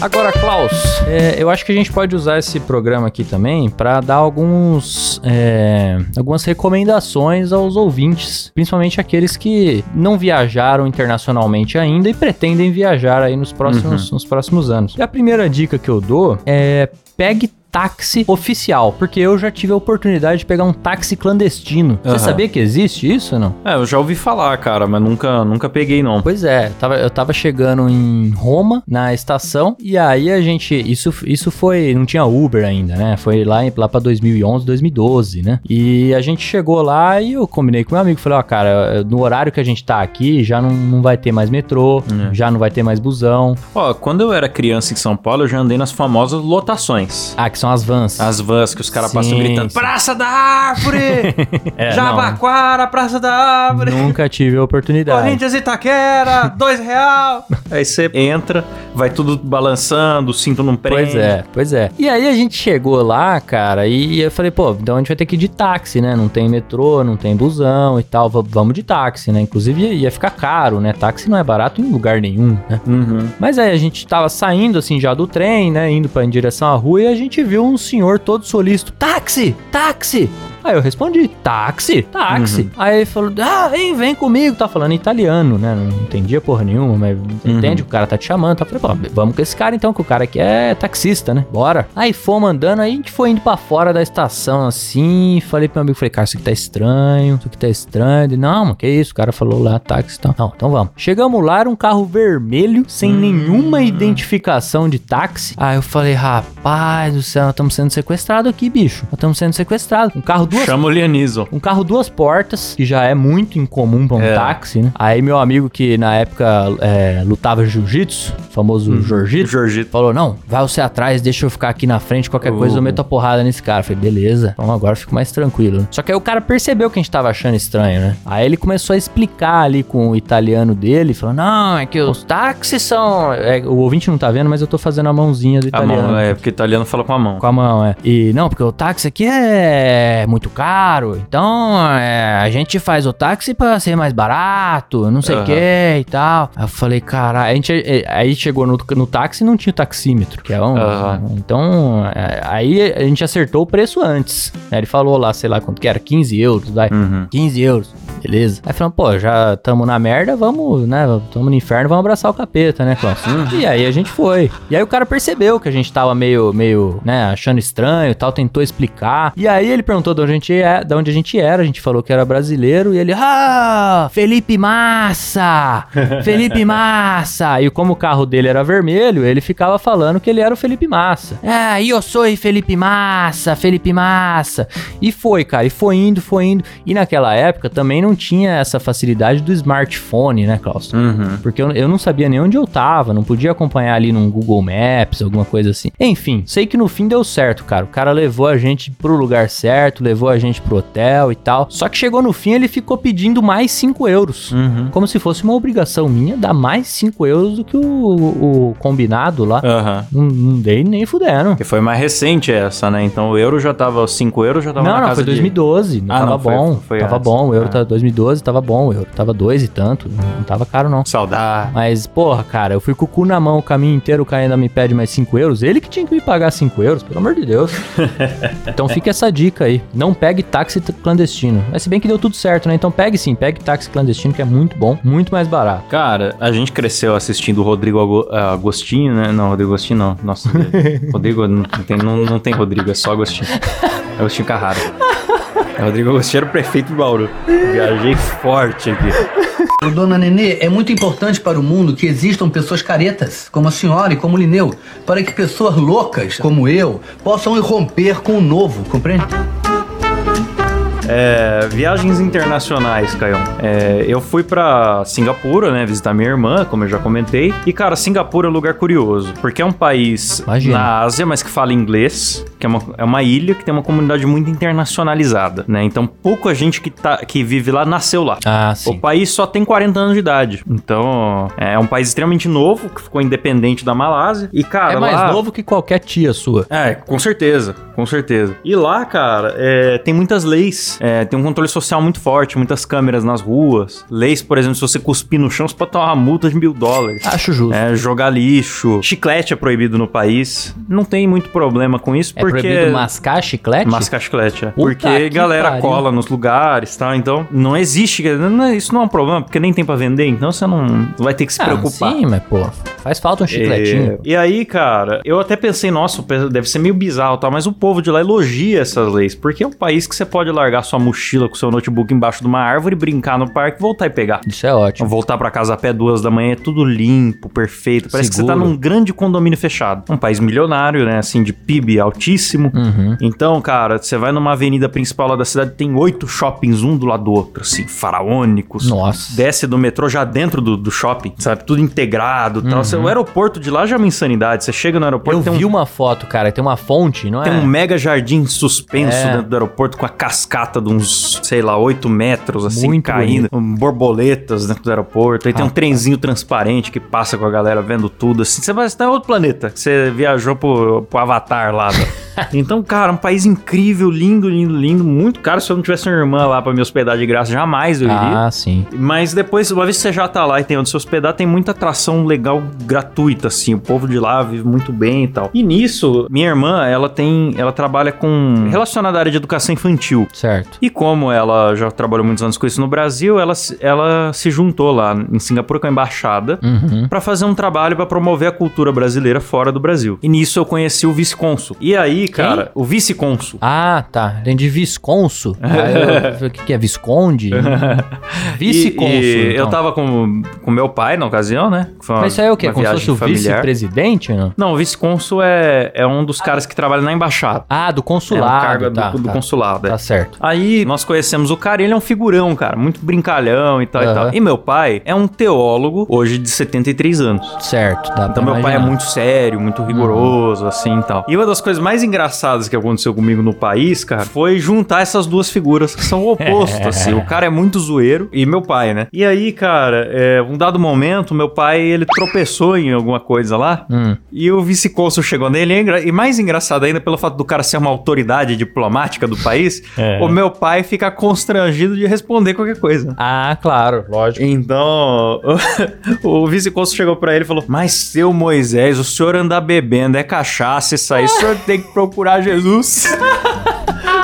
Agora, Klaus, é, eu acho que a gente pode usar esse programa aqui também para dar alguns, é, algumas recomendações aos ouvintes, principalmente aqueles que não viajaram internacionalmente ainda e pretendem viajar aí nos próximos, nos próximos anos. E a primeira dica que eu dou é pegue táxi oficial, porque eu já tive a oportunidade de pegar um táxi clandestino. Você Aham. sabia que existe isso ou não? É, eu já ouvi falar, cara, mas nunca, nunca peguei, não. Pois é, tava, eu tava chegando em Roma, na estação, e aí a gente. Isso, isso foi. Não tinha Uber ainda, né? Foi lá, em- lá pra 2011, 2012, né? E a gente chegou lá e eu combinei com meu amigo. Falei, ó, cara, no horário que a gente tá aqui, já não, não vai ter mais metrô, É. já não vai ter mais busão. Ó, quando eu era criança em São Paulo, eu já andei nas famosas lotações. Ah, que são as vans. As vans que os caras passam gritando: sim. Praça da Árvore! [laughs] É, Jabaquara, Praça da Árvore! Nunca tive a oportunidade. Corinthians Itaquera, dois real. [laughs] Aí você entra, vai tudo balançando, o cinto não prende. Pois é, pois é. E aí a gente chegou lá, cara, e eu falei, pô, então a gente vai ter que ir de táxi, né? Não tem metrô, não tem busão e tal, vamos de táxi, né? Inclusive ia, ia ficar caro, né? Táxi não é barato em lugar nenhum, né? Uhum. Mas aí a gente tava saindo assim já do trem, né? Indo pra, em direção à rua e a gente viu um senhor todo solícito: táxi! Táxi! Aí eu respondi, táxi, táxi. Aí ele falou, ah, vem, vem comigo. Tá falando italiano, né? Não entendia porra nenhuma, mas entende que o cara tá te chamando. Tá? Falei, pô, vamos com esse cara então, que o cara aqui é taxista, né? Bora. Aí fomos andando, aí a gente foi indo pra fora da estação assim. Falei pro meu amigo, falei, cara, isso aqui tá estranho, isso aqui tá estranho. Ele, não, mas que isso? O cara falou lá, táxi e tal. Não, então vamos. Chegamos lá, era um carro vermelho, sem nenhuma identificação de táxi. Aí eu falei, rapaz do céu, nós estamos sendo sequestrados aqui, bicho. Nós estamos sendo sequestrados. Um carro duas Chama o Lianizo. um carro duas portas, que já é muito incomum pra um É. táxi, né? Aí meu amigo que na época é, lutava jiu-jitsu, famoso Uhum. Jorgito, Jorgito. falou, não, vai você atrás, deixa eu ficar aqui na frente, qualquer coisa eu meto a porrada nesse cara. Eu falei, beleza, então agora eu fico mais tranquilo. né? Só que aí o cara percebeu que a gente tava achando estranho, né? Aí ele começou a explicar ali com o italiano dele, falou, não, é que os táxis são... é, o ouvinte não tá vendo, mas eu tô fazendo a mãozinha do A italiano. mão, é, porque italiano fala com a mão. Com a mão, é. E não, porque o táxi aqui é muito caro. Então, é, a gente faz o táxi pra ser mais barato, não sei o Aham. que e tal. Aí eu falei, caralho. A gente, é, aí chegou no, no táxi e não tinha o taxímetro, que é um. Aham. Então, é, aí a gente acertou o preço antes. Ele falou lá, sei lá quanto que era, 15 euros, vai. Uhum. 15 euros. Beleza. Aí falamos, pô, já tamo na merda, vamos, né? Tamo no inferno, vamos abraçar o capeta, né, Klaus? E aí a gente foi. E aí o cara percebeu que a gente tava meio, meio, né, achando estranho e tal, tentou explicar. E aí ele perguntou de onde a gente, é, de onde a gente era, a gente falou que era brasileiro, e ele, ah, Felipe Massa! [laughs] Felipe Massa! E como o carro dele era vermelho, ele ficava falando que ele era o Felipe Massa. Ah, eu sou Felipe Massa, Felipe Massa. E foi, cara, e foi indo, foi indo. E naquela época também não não tinha essa facilidade do smartphone, né, Klaus? Uhum. Porque eu, eu não sabia nem onde eu tava, não podia acompanhar ali num Google Maps, alguma coisa assim. Enfim, sei que no fim deu certo, cara. O cara levou a gente pro lugar certo, levou a gente pro hotel e tal. Só que chegou no fim, ele ficou pedindo mais 5 euros. Uhum. Como se fosse uma obrigação minha dar mais 5 euros do que o, o combinado lá. Aham. Não, não dei nem fudendo. Que foi mais recente essa, né? Então o euro já tava, 5 euros já tava Não, na não, casa foi de... 2012. Não Ah, tava não, foi- bom. foi tava antes. bom. O euro Ah. tá 2012 tava bom. O euro tava dois e tanto. Não tava caro, não. Saudade. Mas, porra, cara, eu fui com o cu na mão o caminho inteiro, o cara ainda me pede mais 5 euros. Ele que tinha que me pagar 5 euros, pelo amor de Deus. [laughs] então fica essa dica aí. Não pegue táxi clandestino. Mas se bem que deu tudo certo, né? Então pegue sim, pegue táxi clandestino, que é muito bom, muito mais barato. Cara, a gente cresceu assistindo o Rodrigo ah, Agostinho, né? Não, Rodrigo Agostinho não. Nossa, [laughs] Rodrigo não tem, não, não tem Rodrigo, é só Agostinho. Agostinho Carrara. É Rodrigo Agostinho era o prefeito de Bauru. Viajei forte aqui. Dona Nenê, é muito importante para o mundo que existam pessoas caretas, como a senhora e como o Lineu, para que pessoas loucas, como eu, possam irromper com o novo, compreende? É, viagens internacionais, Caião. É, eu fui pra Singapura, né? Visitar minha irmã, como eu já comentei. E, cara, Singapura é um lugar curioso. Porque é um país Imagina. na Ásia, mas que fala inglês. Que é uma, é uma ilha que tem uma comunidade muito internacionalizada, né? Então, pouca gente que, tá, que vive lá nasceu lá. Ah, O sim. país só tem 40 anos de idade. Então, é um país extremamente novo, que ficou independente da Malásia. E, cara, É mais lá... novo que qualquer tia sua. É, com certeza, com certeza. E lá, cara, é, tem muitas leis, é, tem um controle social muito forte, muitas câmeras nas ruas. Leis, por exemplo, se você cuspir no chão, você pode tomar uma multa de mil dólares. Acho justo. É, jogar lixo. Chiclete é proibido no país. Não tem muito problema com isso, É, porque... proibido mascar chiclete? Mascar chiclete, é. Puta Porque que galera pariu. cola nos lugares, tá? Então, não existe... é- isso não é um problema, porque nem tem pra vender, então você não vai ter que se Ah, preocupar. sim, mas pô, faz falta um chicletinho. É, E aí, cara, eu até pensei, nossa, deve ser meio bizarro, tá? Mas o povo de lá elogia essas leis, porque é um país que você pode largar sua mochila com seu notebook embaixo de uma árvore, brincar no parque, voltar e pegar. Isso é ótimo. Voltar pra casa a pé duas da manhã, é tudo limpo, perfeito. Parece que você Seguro. tá num grande condomínio fechado. Um país milionário, né? Assim, de PIB altíssimo. Uhum. Então, cara, você vai numa avenida principal lá da cidade, tem oito shoppings, um do lado do outro, assim, faraônicos. Nossa. Desce do metrô já dentro do, do shopping, sabe? Tudo integrado e tal. Você- O aeroporto de lá já é uma insanidade. Você chega no aeroporto, Eu tem um vi uma foto, cara, tem uma fonte, não tem é? um mega jardim suspenso É. dentro do aeroporto com a cascata de uns, sei lá, 8 metros, assim, Muito caindo. Borboletas dentro do aeroporto. Aí tem um trenzinho transparente que passa com a galera vendo tudo, assim. Você vai estar em outro planeta. Você viajou pro, pro Avatar lá. [laughs] então, cara, um país incrível, lindo, lindo, lindo. Muito caro. Se eu não tivesse uma irmã lá pra me hospedar de graça, jamais eu iria. Ah, sim. Mas depois, uma vez que você já tá lá e tem onde se hospedar, tem muita atração legal gratuita, assim. O povo de lá vive muito bem e tal. E nisso, minha irmã, ela tem. Ela trabalha com. relacionada à área de educação infantil. Certo. E como ela já trabalhou muitos anos com isso no Brasil, ela, se- ela se juntou lá em Singapura com a embaixada Uhum. pra fazer um trabalho pra promover a cultura brasileira fora do Brasil. E nisso eu conheci o vice-cônsul. E aí, cara, o vice-cônsul. Ah, tá. Entendi Visconso. [laughs] O que, que é? Visconde? Vice-cônsul. [laughs] E então. Eu tava com, com meu pai na ocasião, né? Uma- Mas isso aí é o quê? Como se fosse o vice-presidente, não? Não, o vice-cônsul é, é um dos caras que trabalha na embaixada. Ah, do é consulado. cargo tá, do, do tá. consulado. é. Tá certo. Aí nós conhecemos o cara e ele é um figurão, cara, muito brincalhão e tal e Aham. tal. E meu pai é um teólogo, hoje de 73 anos. Certo. Dá Então meu pai é imaginar. muito sério, muito rigoroso, assim e tal. E uma das coisas mais engraçadas que aconteceu comigo no país, cara, foi juntar essas duas figuras que são o oposto, [laughs] assim. O cara é muito zoeiro e meu pai, né? E aí, cara, é, um dado momento, meu pai, ele tropeçou em alguma coisa lá Hum. e o vice-cônsul chegou nele. E, é e mais engraçado ainda, pelo fato do cara ser uma autoridade diplomática do país, É. o meu pai fica constrangido de responder qualquer coisa. Ah, claro. Lógico. Então, [laughs] o vice-cônsul chegou pra ele e falou: Mas seu Moisés, o senhor anda bebendo, é cachaça isso aí, o senhor tem que procurar Jesus. [laughs]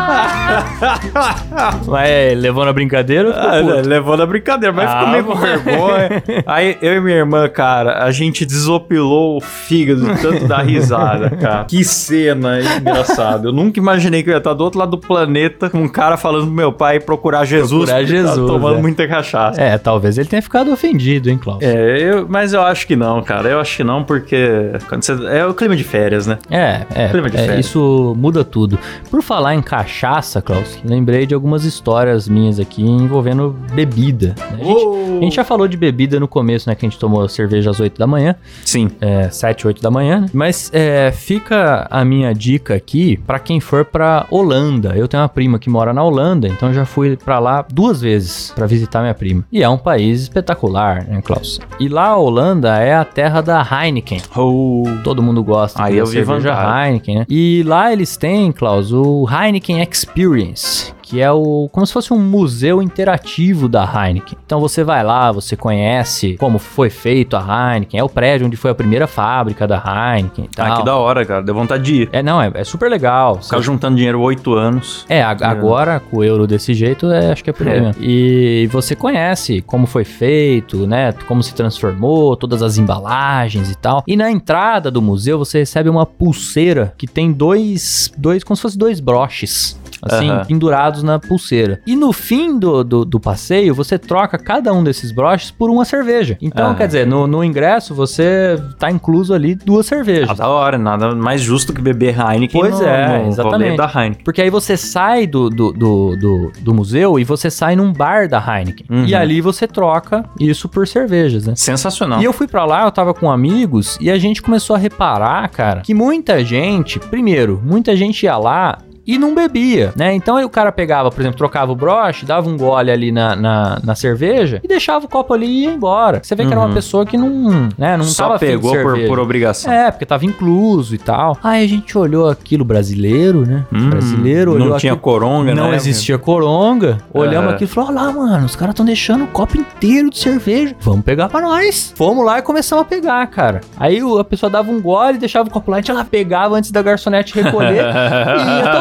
[laughs] Mas levou na brincadeira Ah, levou na brincadeira, mas Ah, ficou meio com bom. vergonha. [laughs] Aí eu e minha irmã, cara, a gente desopilou o fígado tanto dar risada, cara. Que cena engraçada. Eu nunca imaginei que eu ia estar do outro lado do planeta com um cara falando pro meu pai procurar Jesus. Procurar porque tá Jesus, tomando é. muita cachaça. É, talvez ele tenha ficado ofendido, hein, Klaus? É, eu- mas eu acho que não, cara. Eu acho que não, porque quando você- é o clima de férias, né? É, é, Clima de é, férias. isso muda tudo. Por falar em cachaça cachaça, Klaus, lembrei de algumas histórias minhas aqui envolvendo bebida. né? A, gente, a gente já falou de bebida no começo, né? Que a gente tomou cerveja às 8 da manhã, Sim. é, 7, 8 da manhã. né? Mas é, fica a minha dica aqui pra quem for pra Holanda. Eu tenho uma prima que mora na Holanda, então eu já fui pra lá duas vezes pra visitar minha prima. E é um país espetacular, né, Klaus? E lá a Holanda é a terra da Heineken. Oh. Todo mundo gosta Aí eu vi cerveja vantagem. Heineken, né? E lá eles têm, Klaus, o Heineken Experience, que é o como se fosse um museu interativo da Heineken. Então você vai lá, você conhece como foi feito a Heineken, é o prédio onde foi a primeira fábrica da Heineken e tal. Ah, que da hora, cara. Deu vontade de ir. É, não, é, é super legal. Ficar juntando dinheiro oito anos. É, a- agora com o euro desse jeito, é, acho que é aí É. E você conhece como foi feito, né? Como se transformou, todas as embalagens e tal. E na entrada do museu você recebe uma pulseira que tem dois, dois como se fosse dois broches. Assim, Aham. pendurados na pulseira. E no fim do, do, do passeio, você troca cada um desses broches por uma cerveja. Então, Aham. quer dizer, no, no ingresso você tá incluso ali duas cervejas. Ah, da hora. Nada mais justo que beber Heineken Pois no, é, no exatamente. da Heineken. Porque aí você sai do, do, do, do, do museu e você sai num bar da Heineken. Uhum. E ali você troca isso por cervejas, né? Sensacional. E eu fui pra lá, eu tava com amigos e a gente começou a reparar, cara, que muita gente, primeiro, muita gente ia lá e não bebia, né? Então aí o cara pegava, por exemplo, trocava o broche, dava um gole ali na, na, na cerveja e deixava o copo ali e ia embora. Você vê que era uma Uhum. pessoa que não, né, não Só tava pegou por, por obrigação. É, porque tava incluso e tal. Aí a gente olhou aquilo brasileiro, né? Hum, brasileiro olhou Não tinha aquilo- coronga, né? não existia coronga. Olhamos aqui e falou: Olha lá, mano, os caras estão deixando o copo inteiro de cerveja. Vamos pegar pra nós. Fomos lá e começamos a pegar, cara. Aí a pessoa dava um gole, deixava o copo lá, a gente lá pegava antes da garçonete recolher [laughs] e ia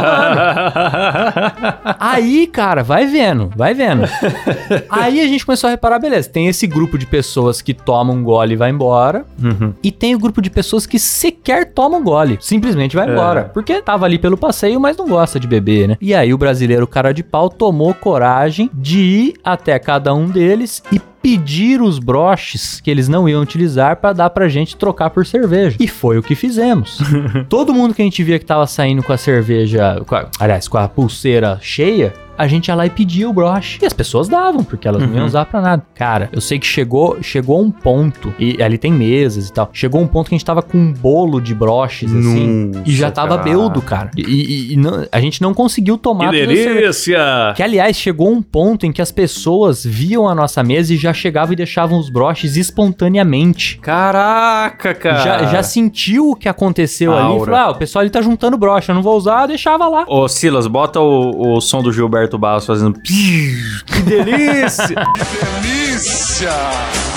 Aí, cara, vai vendo, vai vendo. Aí a gente começou a reparar, beleza, tem esse grupo de pessoas que tomam um gole e vai embora. Uhum. E tem o grupo de pessoas que sequer tomam gole. Simplesmente vai É. embora. Porque tava ali pelo passeio, mas não gosta de beber, né? E aí o brasileiro cara de pau tomou coragem de ir até cada um deles e pedir os broches que eles não iam utilizar pra dar pra gente trocar por cerveja. E foi o que fizemos. [laughs] Todo mundo que a gente via que tava saindo com a cerveja, com a- aliás, com a pulseira cheia, a gente ia lá e pedia o broche. E as pessoas davam, porque elas não iam Uhum. usar pra nada. Cara, eu sei que chegou, chegou um ponto, e ali tem mesas e tal, chegou um ponto que a gente tava com um bolo de broches, assim, Nossa, e já tava cara. beudo, cara. E, e- e não- a gente não conseguiu tomar Que delícia! Que, aliás, chegou um ponto em que as pessoas viam a nossa mesa e já chegavam e deixavam os broches espontaneamente. Caraca, cara. Já, já sentiu o que aconteceu ali e Aura. falou: ah, o pessoal ali tá juntando broche, eu não vou usar, deixava lá. Ô, Silas, bota o, o som do Gilberto Barros fazendo... Que delícia! [laughs]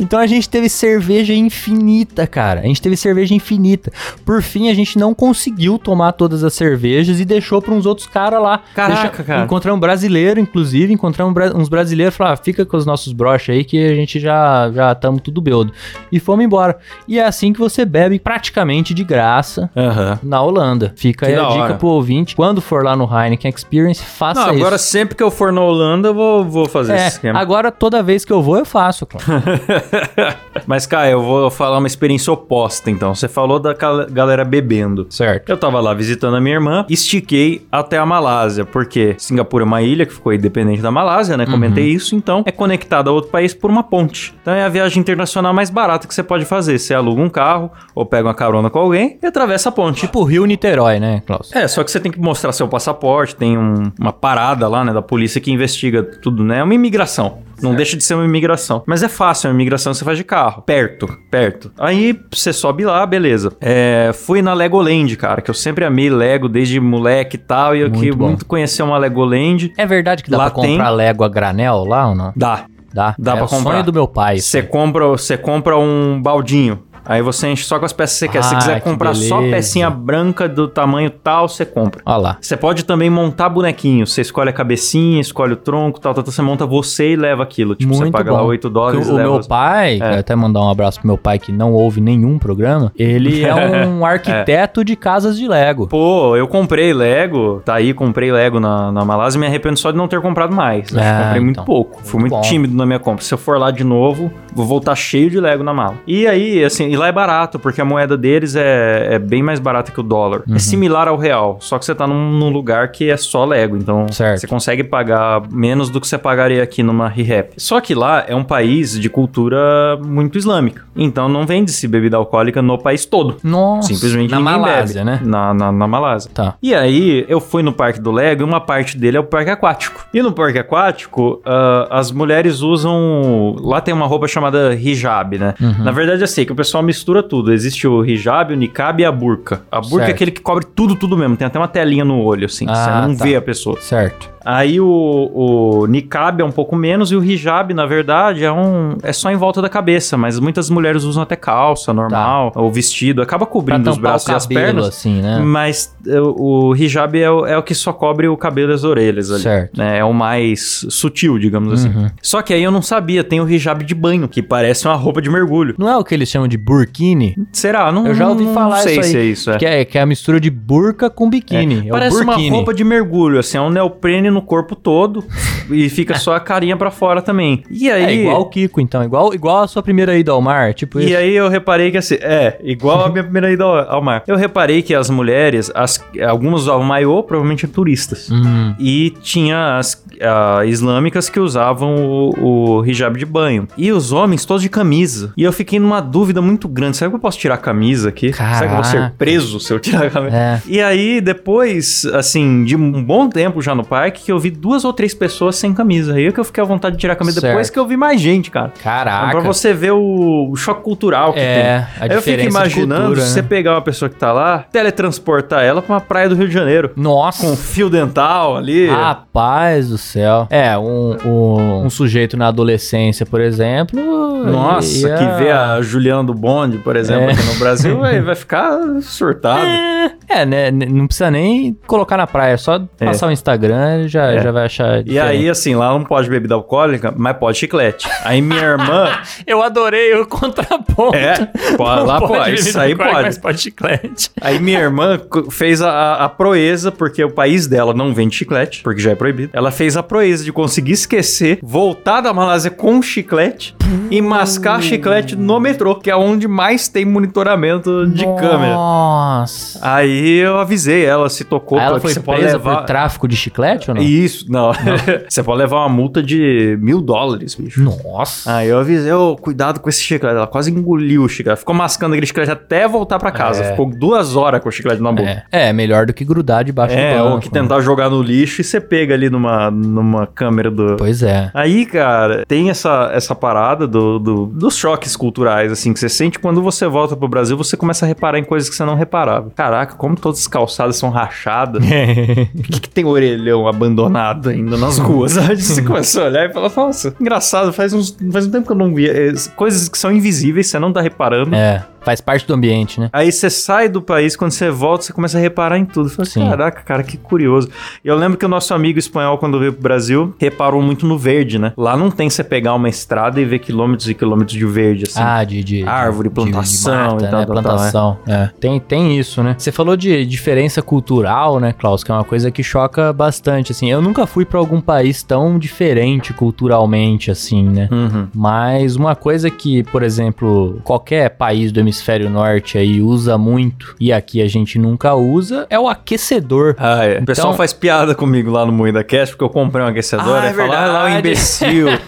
Então a gente teve cerveja infinita, cara. A gente teve cerveja infinita. Por fim, a gente não conseguiu tomar todas as cervejas e deixou para uns outros caras lá. Caraca, cara. Encontramos um brasileiro, inclusive, encontramos uns brasileiros, falaram, ah, fica com os nossos broches aí que a gente já já estamos tudo beudo. E fomos embora. E é assim que você bebe praticamente de graça Aham. na Holanda. Fica Que aí a dica hora. pro ouvinte. Quando for lá no Heineken Experience, faça Não, isso. agora sempre que eu for na Holanda, eu vou, vou fazer é, esse esquema. agora toda vez que eu vou, eu faço, claro. [laughs] [laughs] Mas, cara, eu vou falar uma experiência oposta, então. Você falou da gal- galera bebendo. certo. Eu tava lá visitando a minha irmã, estiquei até a Malásia, porque Singapura é uma ilha que ficou independente da Malásia, né? Comentei isso, então é conectada a outro país por uma ponte. Então é a viagem internacional mais barata que você pode fazer. Você aluga um carro ou pega uma carona com alguém e atravessa a ponte. Tipo Rio Niterói, né, Klaus? É, só que você tem que mostrar seu passaporte, tem um- uma parada lá, né, da polícia que investiga tudo, né? É uma imigração. Não deixa de ser uma imigração. Mas é fácil, é uma imigração que você faz de carro. Perto, perto. Aí você sobe lá, beleza. É, fui na Legoland, cara, que eu sempre amei Lego desde moleque e tal. E eu Muito queria bom. muito conhecer uma Legoland. É verdade que dá Lá pra comprar Lego a granel lá ou não? Dá. Dá. Dá é pra o comprar. sonho do meu pai. Você compra, você compra um baldinho. Aí você enche só com as peças que você quer. Se você Ah, quiser que comprar só beleza. pecinha branca do tamanho tal, você compra. Olha lá. Você pode também montar bonequinho. Você escolhe a cabecinha, escolhe o tronco, tal, tal, tal. Você monta você e leva aquilo. Tipo, você Muito paga bom. lá 8 dólares Porque e o leva. meu pai, É. até mandar um abraço pro meu pai que não ouve nenhum programa, ele [laughs] é um arquiteto de casas de Lego. Pô, eu comprei Lego, tá aí, comprei Lego na, na Malásia e me arrependo só de não ter comprado mais. É, comprei muito então. pouco. Fui Muito muito tímido na minha compra. Se eu for lá de novo, vou voltar cheio de Lego na mala. E aí, assim, lá é barato, porque a moeda deles é, é bem mais barata que o dólar. É similar ao real, só que você tá num, num lugar que é só Lego, então Certo. você consegue pagar menos do que você pagaria aqui numa ReHap. Só que lá é um país de cultura muito islâmica, então não vende-se bebida alcoólica no país todo. Nossa. Simplesmente Na Malásia, bebe. né? Na, na, na Malásia. Tá. E aí, eu fui no parque do Lego e uma parte dele é o parque aquático. E no parque aquático, ah, as mulheres usam. Lá tem uma roupa chamada hijab, né? Uhum. Na verdade, eu sei que o pessoal mistura tudo. Existe o hijab, o niqab e a burca. A burca é Certo. aquele que cobre tudo, tudo mesmo. Tem até uma telinha no olho, assim. Ah, você não tá. vê a pessoa. Certo. Aí o, o niqab é um pouco menos e o hijab, na verdade, é um é só em volta da cabeça, mas muitas mulheres usam até calça normal, ou vestido, acaba cobrindo os braços o e as cabelo, pernas. assim, né? Mas é, o, o hijab é o, é o que só cobre o cabelo e as orelhas ali. Certo. né? É o mais sutil, digamos assim. Uhum. Só que aí eu não sabia, tem o hijab de banho, que parece uma roupa de mergulho. Não é o que eles chamam de burkini? Será? Não, Eu já ouvi não falar sei isso aí. se é isso. É. Que, é, que é a mistura de burca com biquíni. É, Parece o uma roupa de mergulho, assim, é um neoprene no corpo todo e fica só a carinha pra fora também. E aí... É igual o Kiko, então. Igual, igual a sua primeira ida ao mar. Tipo E isso. aí eu reparei que assim, é, igual a minha primeira ida ao, ao mar. Eu reparei que as mulheres, as, algumas usavam maiô, provavelmente turistas. Hum, E tinha as islâmicas que usavam o, o hijab de banho. E os homens todos de camisa. E eu fiquei numa dúvida muito grande. Será que eu posso tirar a camisa aqui? Será que eu vou ser Caraca. preso se eu tirar a camisa? É. E aí, depois, assim, de um bom tempo já no parque, que eu vi duas ou três pessoas sem camisa. Aí é que eu fiquei à vontade de tirar a camisa Certo. depois que eu vi mais gente, cara. Caraca. Pra você ver o, o choque cultural que É, tem. a eu fico imaginando cultura, se você né? pegar uma pessoa que tá lá, teletransportar ela pra uma praia do Rio de Janeiro. Nossa. Com fio dental ali. Rapaz do céu. É, um, um, um sujeito na adolescência, por exemplo. Nossa, ia- que vê a Juliana do Bonde, por exemplo, É. aqui no Brasil, [laughs] vai, vai ficar surtado. É, né? n- Não precisa nem colocar na praia, é só passar o Instagram já, É. já vai achar. E aí, assim, lá não pode bebida alcoólica, mas pode chiclete. Aí minha irmã. [laughs] Eu adorei o contraponto. É, pode, lá pode, isso aí pode. Mas pode chiclete. Aí minha irmã fez a, a- proeza, porque o país dela não vende chiclete, porque já é proibido. Ela fez a proeza de conseguir esquecer, voltar da Malásia com chiclete e mascar chiclete no metrô, que é onde mais tem monitoramento de câmera. Nossa. Aí eu avisei ela, se tocou, Aí ela foi pode presa levar... por tráfico de chiclete ou não? Isso, não. [laughs] você pode levar uma multa de mil dólares, bicho. Nossa. Aí eu avisei, ô, cuidado com esse chiclete. Ela quase engoliu o chiclete. Ficou mascando aquele chiclete até voltar pra casa. É. Ficou duas horas com o chiclete na boca. É, é, melhor do que grudar debaixo É, do banco. ou que tentar jogar no lixo e você pega ali numa, numa câmera do. Pois é. Aí, cara, tem essa, essa parada do, do- dos choques culturais, assim, que você sente quando você volta pro Brasil, você começa a reparar em coisas que você não reparava. Caraca, como todas as calçadas são rachadas. [laughs] Por que, que tem orelhão abandonado ainda nas [laughs] ruas? Aí você começa a olhar e fala, nossa, engraçado, faz, uns, faz um tempo que eu não via. É, Coisas que são invisíveis, você não tá reparando. É, faz parte do ambiente, né? Aí você sai do país, quando você volta, você começa a reparar em tudo. Fala, Sim. Caraca, cara, que curioso. E eu lembro que o nosso amigo espanhol, quando veio pro Brasil, reparou muito no verde, né? Lá não tem você pegar uma estrada e ver quilômetros e quilômetros de verde, assim. Ah, de, de Árvore, de- plantação de, e mata, tal, né? tal, tal, plantação. é. Tem, tem isso, né? Você falou de diferença cultural, né, Klaus? Que é uma coisa que choca bastante, assim. Eu nunca fui pra algum país tão diferente culturalmente, assim, né? Uhum. Mas uma coisa que, por exemplo, qualquer país do hemisfério norte aí usa muito e aqui a gente nunca usa é o aquecedor. Ah, é. O pessoal Então- faz piada comigo lá no Moída Cast, porque eu comprei um aquecedor. Ah, é fala, ah, lá o imbecil. [laughs]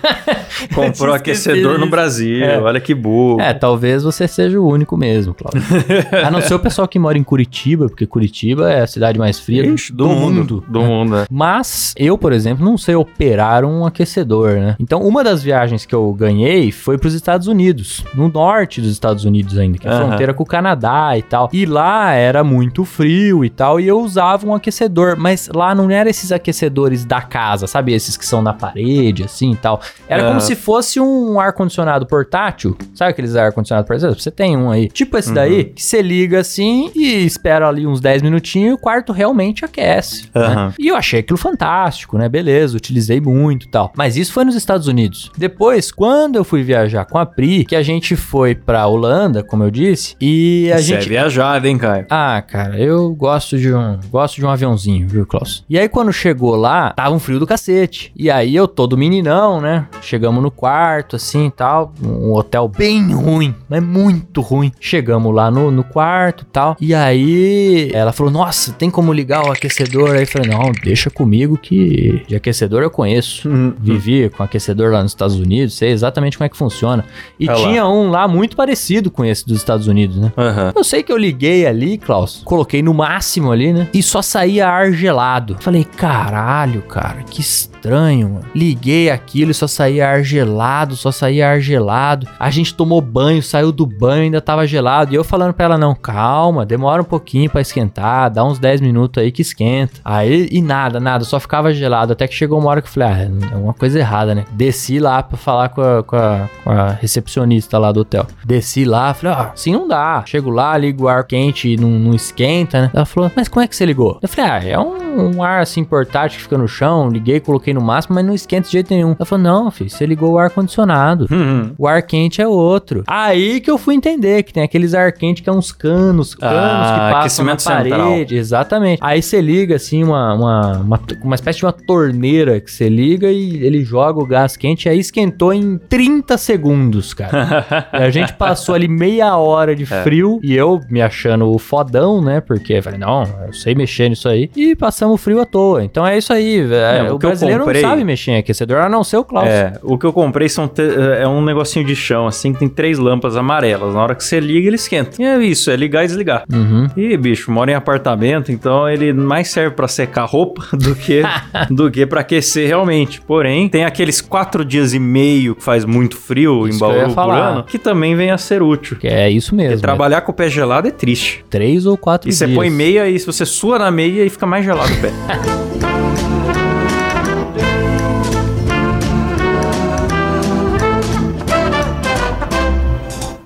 [laughs] Comprou aquecedor no. Brasil. É. Olha que burro. É, talvez você seja o único mesmo, Cláudio. [laughs] a não ser o pessoal que mora em Curitiba, porque Curitiba é a cidade mais fria Ixi, do, mundo. Do mundo, é. Mas eu, por exemplo, não sei operar um aquecedor, né? Então, uma das viagens que eu ganhei foi para os Estados Unidos, no norte dos Estados Unidos ainda, que é a Aham. fronteira com o Canadá e tal. E lá era muito frio e tal, e eu usava um aquecedor, mas lá não era esses aquecedores da casa, sabe? Esses que são na parede, assim e tal. Era como Aham. se fosse um ar-condicionado portátil, sabe aqueles ar-condicionado portátil? Você tem um aí, tipo esse daí, que você liga assim e espera ali uns 10 minutinhos e o quarto realmente aquece. né? E eu achei aquilo fantástico, né? Beleza, utilizei muito e tal. Mas isso foi nos Estados Unidos. Depois, quando eu fui viajar com a Pri, que a gente foi pra Holanda, como eu eu disse. E a Você gente. é viajado, hein, Caio? Ah, cara, eu gosto de um, gosto de um aviãozinho, viu, Klaus? E aí quando chegou lá, tava um frio do cacete. E aí eu todo meninão, né? Chegamos no quarto assim e tal, um hotel bem ruim, mas muito ruim. Chegamos lá no, no quarto, e tal. E aí ela falou: "Nossa, tem como ligar o aquecedor?" Aí eu falei: "Não, deixa comigo que de aquecedor eu conheço. Uhum. Vivi com aquecedor lá nos Estados Unidos, sei exatamente como é que funciona. E Olha lá. tinha um lá muito parecido com esse dos Estados Unidos, né? Aham. Eu sei que eu liguei ali, Klaus, coloquei no máximo ali, né? E só saía ar gelado. Falei, caralho, cara, que estranho, mano. Liguei aquilo e só saía ar gelado, só saía ar gelado. A gente tomou banho, saiu do banho, ainda tava gelado. E eu falando pra ela, não, calma, demora um pouquinho pra esquentar, dá uns 10 minutos aí que esquenta. Aí, e nada, nada, só ficava gelado. Até que chegou uma hora que eu falei, ah, é uma coisa errada, né? Desci lá pra falar com a, com a- com a recepcionista lá do hotel. Desci lá, falei, ah, assim não dá. Chego lá, ligo o ar quente e não, não esquenta, né? Ela falou, mas como é que você ligou? Eu falei, ah, é um, um ar assim portátil que fica no chão. Liguei, coloquei no máximo, mas não esquenta de jeito nenhum. Ela falou, não, filho, você ligou o ar condicionado. Uhum. O ar quente é outro. Aí que eu fui entender que tem aqueles ar quente que é uns canos, canos Ah, que passam na aquecimento central. parede. Exatamente. Aí você liga assim uma, uma, uma, uma espécie de uma torneira que você liga e ele joga o gás quente. Aí esquentou em 30 segundos, cara. [laughs] a gente passou ali meia hora de É. frio e eu me achando o fodão, né? Porque eu falei, não, eu sei mexer nisso aí. E passamos frio à toa. Então é isso aí. é, o o brasileiro comprei- não sabe mexer em aquecedor, a não ser o Klaus. É, o que eu comprei são te- é um negocinho de chão, assim, que tem três lâmpadas amarelas. Na hora que você liga, ele esquenta. E é isso, é ligar e desligar. Uhum. E, bicho, mora em apartamento, então ele mais serve pra secar roupa [laughs] do que [laughs] do que para aquecer realmente. Porém, tem aqueles quatro dias e meio que faz muito frio Isso em Bauru por ano, que também vem a ser útil. Que é isso mesmo. Porque trabalhar com o pé gelado é triste. é Três ou quatro E você dias. põe meia e se você sua na meia e fica mais gelado o pé. [laughs]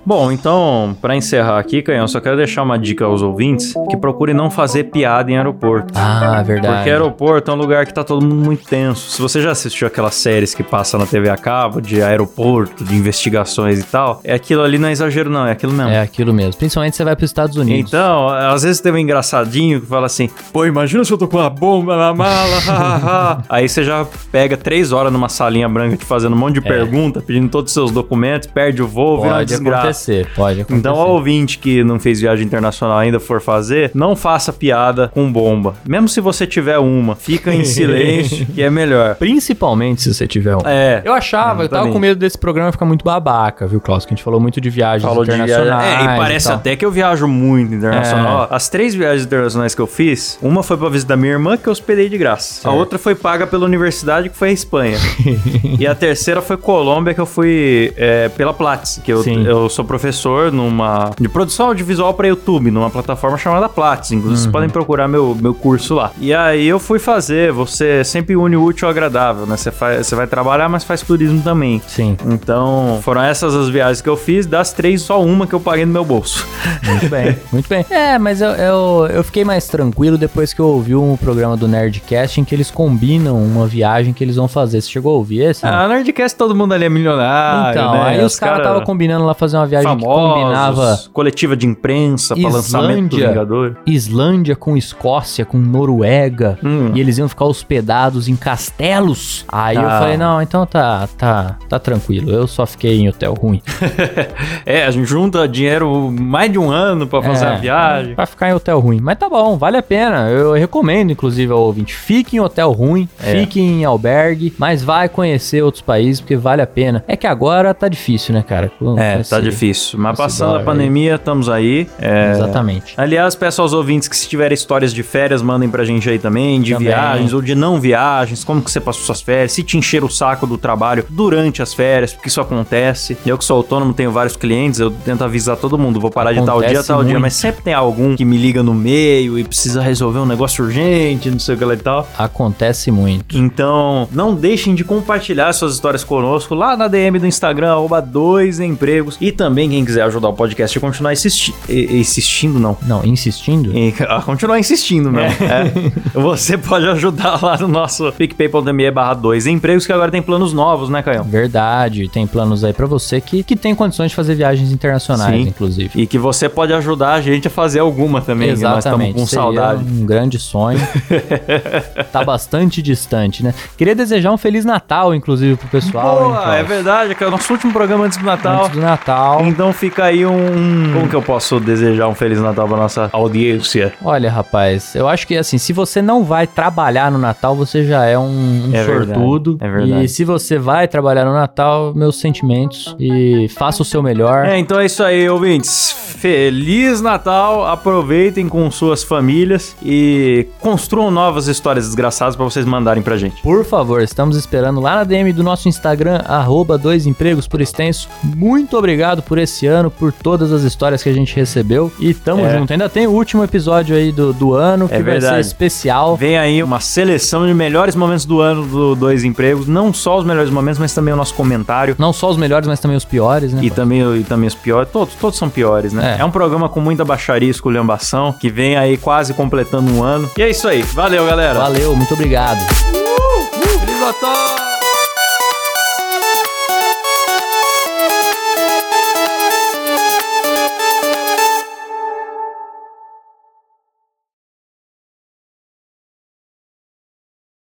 Bom, então, pra encerrar aqui, Canhão, só quero deixar uma dica aos ouvintes que procure não fazer piada em aeroporto. Ah, verdade. Porque aeroporto é um lugar que tá todo mundo muito tenso. Se você já assistiu aquelas séries que passa na TV a cabo, de aeroporto, de investigações e tal, é aquilo ali não é exagero não, é aquilo mesmo. É aquilo mesmo. Principalmente se você vai para os Estados Unidos. Então, às vezes tem um engraçadinho que fala assim: pô, imagina se eu tô com uma bomba na mala, hahaha." [laughs] Aí você já pega três horas numa salinha branca te fazendo um monte de pergunta, pedindo todos os seus documentos, perde o voo, vira uma pode pode acontecer. Então, ao ouvinte que não fez viagem internacional ainda for fazer, não faça piada com bomba. Mesmo se você tiver uma, fica em [laughs] silêncio, que é melhor. Principalmente se você tiver um. É. Eu achava, eu tava com medo desse programa ficar muito babaca, viu, Klaus? Que a gente falou muito de viagens Falou de viagem. internacionais. É, e parece tal. até que eu viajo muito internacional. É. As três viagens internacionais que eu fiz, uma foi pra visitar minha irmã, que eu hospedei de graça. A outra foi paga pela universidade, que foi a Espanha. [laughs] e a terceira foi Colômbia, que eu fui é, pela Platts, que eu, Sim. eu sou professor numa de produção audiovisual pra YouTube, numa plataforma chamada Platts. Inclusive, Uhum. vocês podem procurar meu, meu curso lá. E aí eu fui fazer, você sempre une o útil ao agradável, né? Você, faz, você vai trabalhar, mas faz turismo também. Sim, Então, foram essas as viagens que eu fiz. Das três, só uma que eu paguei no meu bolso. muito bem, [laughs] muito bem. É, mas eu, eu, eu fiquei mais tranquilo depois que eu ouvi um programa do Nerdcast em que eles combinam uma viagem que eles vão fazer. Você chegou a ouvir esse? Ah, Nerdcast todo mundo ali é milionário, então, né? aí os caras estavam combinando lá fazer uma viagem que famosos, combinava coletiva de imprensa pra lançamento do. Vingador. Islândia com Escócia, com Noruega, Hum. e eles iam ficar hospedados em castelos. Aí eu Ah. falei, não, então tá, tá, tá tranquilo. Eu só fiquei em hotel ruim. [laughs] é, a gente junta dinheiro mais de um ano pra fazer É, a viagem. Pra ficar em hotel ruim. Mas tá bom, vale a pena. Eu recomendo, inclusive, ao ouvinte. Fique em hotel ruim, É. fique em albergue, mas vai conhecer outros países, porque vale a pena. É que agora tá difícil, né, cara? É, tá difícil. Mas esse passando a pandemia, estamos aí. É, Exatamente. Aliás, peço aos ouvintes que se tiverem histórias de férias, mandem pra gente aí também, de Também. viagens ou de não viagens, como que você passou suas férias, se te encher o saco do trabalho durante as férias, porque isso acontece. Eu que sou autônomo, tenho vários clientes, eu tento avisar todo mundo, vou parar de tal dia, Acontece tal dia, muito. mas sempre tem algum que me liga no meio e precisa resolver um negócio urgente, não sei o que lá e tal. Acontece muito. Então, não deixem de compartilhar suas histórias conosco lá na DM do Instagram, arroba dois empregos. E também também, quem quiser ajudar o podcast e continuar insisti insistindo, não. Não, insistindo. E, a continuar insistindo mesmo. é. Você pode ajudar lá no nosso picpay.me barra 2 empregos, que agora tem planos novos, né, Caio? Verdade, tem planos aí pra você que, que tem condições de fazer viagens internacionais, Sim. inclusive. E que você pode ajudar a gente a fazer alguma também, que nós estamos Exatamente. com seria saudade. Um grande sonho. [laughs] tá bastante distante, né? Queria desejar um Feliz Natal, inclusive, pro pessoal. hein, Boa, Klaus? é verdade, que é o nosso último programa antes do Natal. Antes do Natal. Então fica aí um. Como que eu posso desejar um Feliz Natal pra nossa audiência? Olha, rapaz, eu acho que assim, se você não vai trabalhar no Natal, você já é um, um É verdade, sortudo. é verdade. E se você vai trabalhar no Natal, meus sentimentos e faça o seu melhor. É, então é isso aí, ouvintes. Feliz Natal, aproveitem com suas famílias e construam novas histórias desgraçadas pra vocês mandarem pra gente. Por favor, estamos esperando lá na DM do nosso Instagram, arroba dois empregos por extenso. Muito obrigado por esse ano, por todas as histórias que a gente recebeu. E tamo É. junto. Ainda tem o último episódio aí do, do ano, que É vai ser especial. Vem aí uma seleção de melhores momentos do ano do Dois Empregos, não só os melhores momentos, mas também o nosso comentário. Não só os melhores, mas também os piores, né? E também, e também os piores, todos, todos são piores, né? É. É. um programa com muita baixaria e esculhambação, que vem aí quase completando um ano. E é isso aí. Valeu, galera. Valeu, muito obrigado. Feliz Natal!